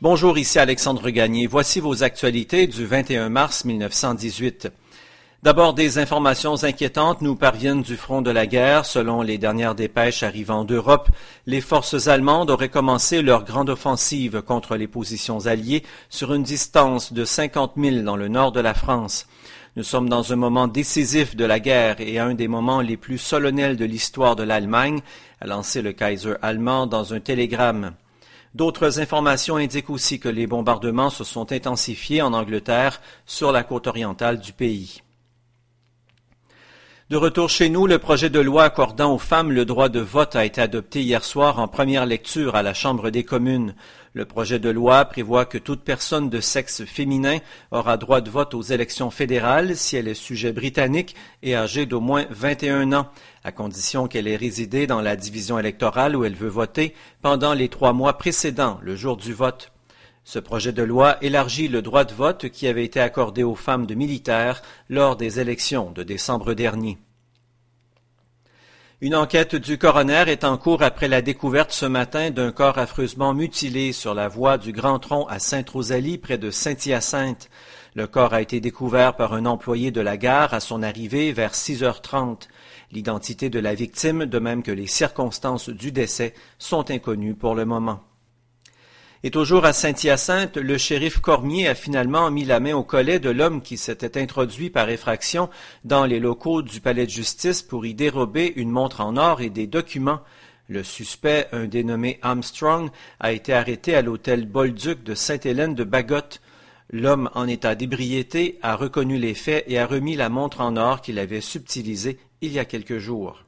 Bonjour, ici Alexandre Gagné. Voici vos actualités du 21 mars 1918. D'abord, des informations inquiétantes nous parviennent du front de la guerre. Selon les dernières dépêches arrivant d'Europe, les forces allemandes auraient commencé leur grande offensive contre les positions alliées sur une distance de 50 000 dans le nord de la France. Nous sommes dans un moment décisif de la guerre et un des moments les plus solennels de l'histoire de l'Allemagne, a lancé le Kaiser allemand dans un télégramme. D'autres informations indiquent aussi que les bombardements se sont intensifiés en Angleterre sur la côte orientale du pays. De retour chez nous, le projet de loi accordant aux femmes le droit de vote a été adopté hier soir en première lecture à la Chambre des communes. Le projet de loi prévoit que toute personne de sexe féminin aura droit de vote aux élections fédérales si elle est sujet britannique et âgée d'au moins 21 ans, à condition qu'elle ait résidé dans la division électorale où elle veut voter pendant les trois mois précédents le jour du vote. Ce projet de loi élargit le droit de vote qui avait été accordé aux femmes de militaires lors des élections de décembre dernier. Une enquête du coroner est en cours après la découverte ce matin d'un corps affreusement mutilé sur la voie du Grand Tronc à Sainte-Rosalie près de Saint-Hyacinthe. Le corps a été découvert par un employé de la gare à son arrivée vers 6h30. L'identité de la victime, de même que les circonstances du décès, sont inconnues pour le moment. Et toujours à Saint-Hyacinthe, le shérif Cormier a finalement mis la main au collet de l'homme qui s'était introduit par effraction dans les locaux du palais de justice pour y dérober une montre en or et des documents. Le suspect, un dénommé Armstrong, a été arrêté à l'hôtel Bolduc de Sainte-Hélène de Bagotte. L'homme en état d'ébriété a reconnu les faits et a remis la montre en or qu'il avait subtilisée il y a quelques jours.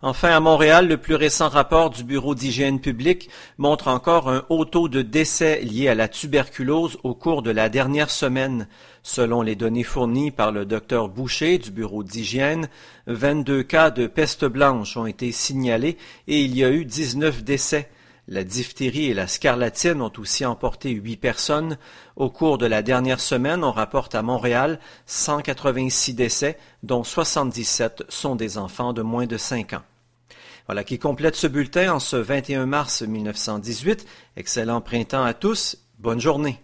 Enfin, à Montréal, le plus récent rapport du Bureau d'hygiène publique montre encore un haut taux de décès liés à la tuberculose au cours de la dernière semaine. Selon les données fournies par le docteur Boucher du Bureau d'hygiène, 22 cas de peste blanche ont été signalés et il y a eu 19 décès. La diphtérie et la scarlatine ont aussi emporté huit personnes. Au cours de la dernière semaine, on rapporte à Montréal 186 décès, dont 77 sont des enfants de moins de 5 ans. Voilà qui complète ce bulletin en ce 21 mars 1918. Excellent printemps à tous. Bonne journée.